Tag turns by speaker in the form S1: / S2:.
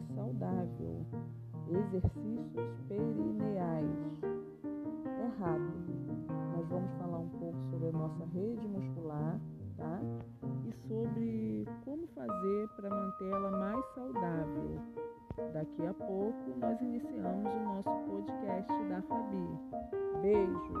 S1: mais saudável. Exercícios perineais. Errado. Nós vamos falar um pouco sobre a nossa rede muscular, tá? E sobre como fazer para manter ela mais saudável. Daqui a pouco nós iniciamos o nosso podcast da Fabi. Beijo.